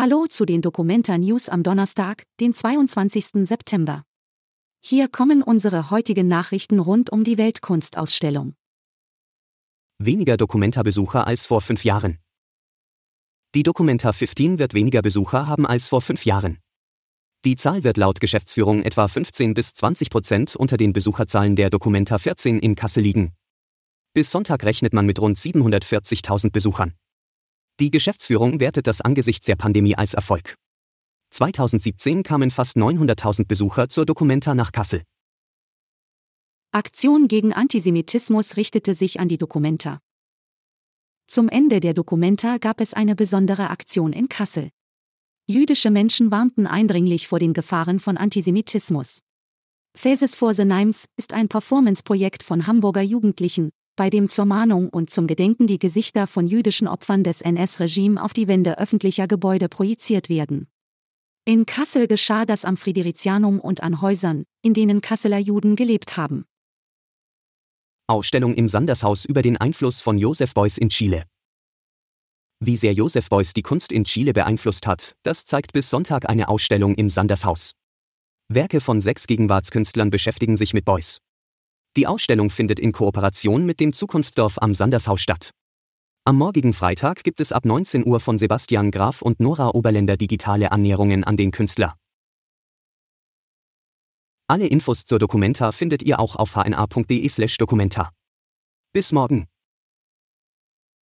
Hallo zu den Documenta News am Donnerstag, den 22. September. Hier kommen unsere heutigen Nachrichten rund um die Weltkunstausstellung. Weniger Documenta-Besucher als vor fünf Jahren. Die Documenta 15 wird weniger Besucher haben als vor fünf Jahren. Die Zahl wird laut Geschäftsführung etwa 15 bis 20 Prozent unter den Besucherzahlen der Documenta 14 in Kassel liegen. Bis Sonntag rechnet man mit rund 740.000 Besuchern. Die Geschäftsführung wertet das angesichts der Pandemie als Erfolg. 2017 kamen fast 900.000 Besucher zur Documenta nach Kassel. Aktion gegen Antisemitismus richtete sich an die Documenta. Zum Ende der Documenta gab es eine besondere Aktion in Kassel. Jüdische Menschen warnten eindringlich vor den Gefahren von Antisemitismus. Faces for the Nimes ist ein Performance-Projekt von Hamburger Jugendlichen, bei dem zur Mahnung und zum Gedenken die Gesichter von jüdischen Opfern des NS-Regime auf die Wände öffentlicher Gebäude projiziert werden. In Kassel geschah das am Fridericianum und an Häusern, in denen Kasseler Juden gelebt haben. Ausstellung im Sandershaus über den Einfluss von Joseph Beuys in Chile. Wie sehr Joseph Beuys die Kunst in Chile beeinflusst hat, das zeigt bis Sonntag eine Ausstellung im Sandershaus. Werke von sechs Gegenwartskünstlern beschäftigen sich mit Beuys. Die Ausstellung findet in Kooperation mit dem Zukunftsdorf am Sandershaus statt. Am morgigen Freitag gibt es ab 19 Uhr von Sebastian Graf und Nora Oberländer digitale Annäherungen an den Künstler. Alle Infos zur Documenta findet ihr auch auf hna.de/documenta. Bis morgen.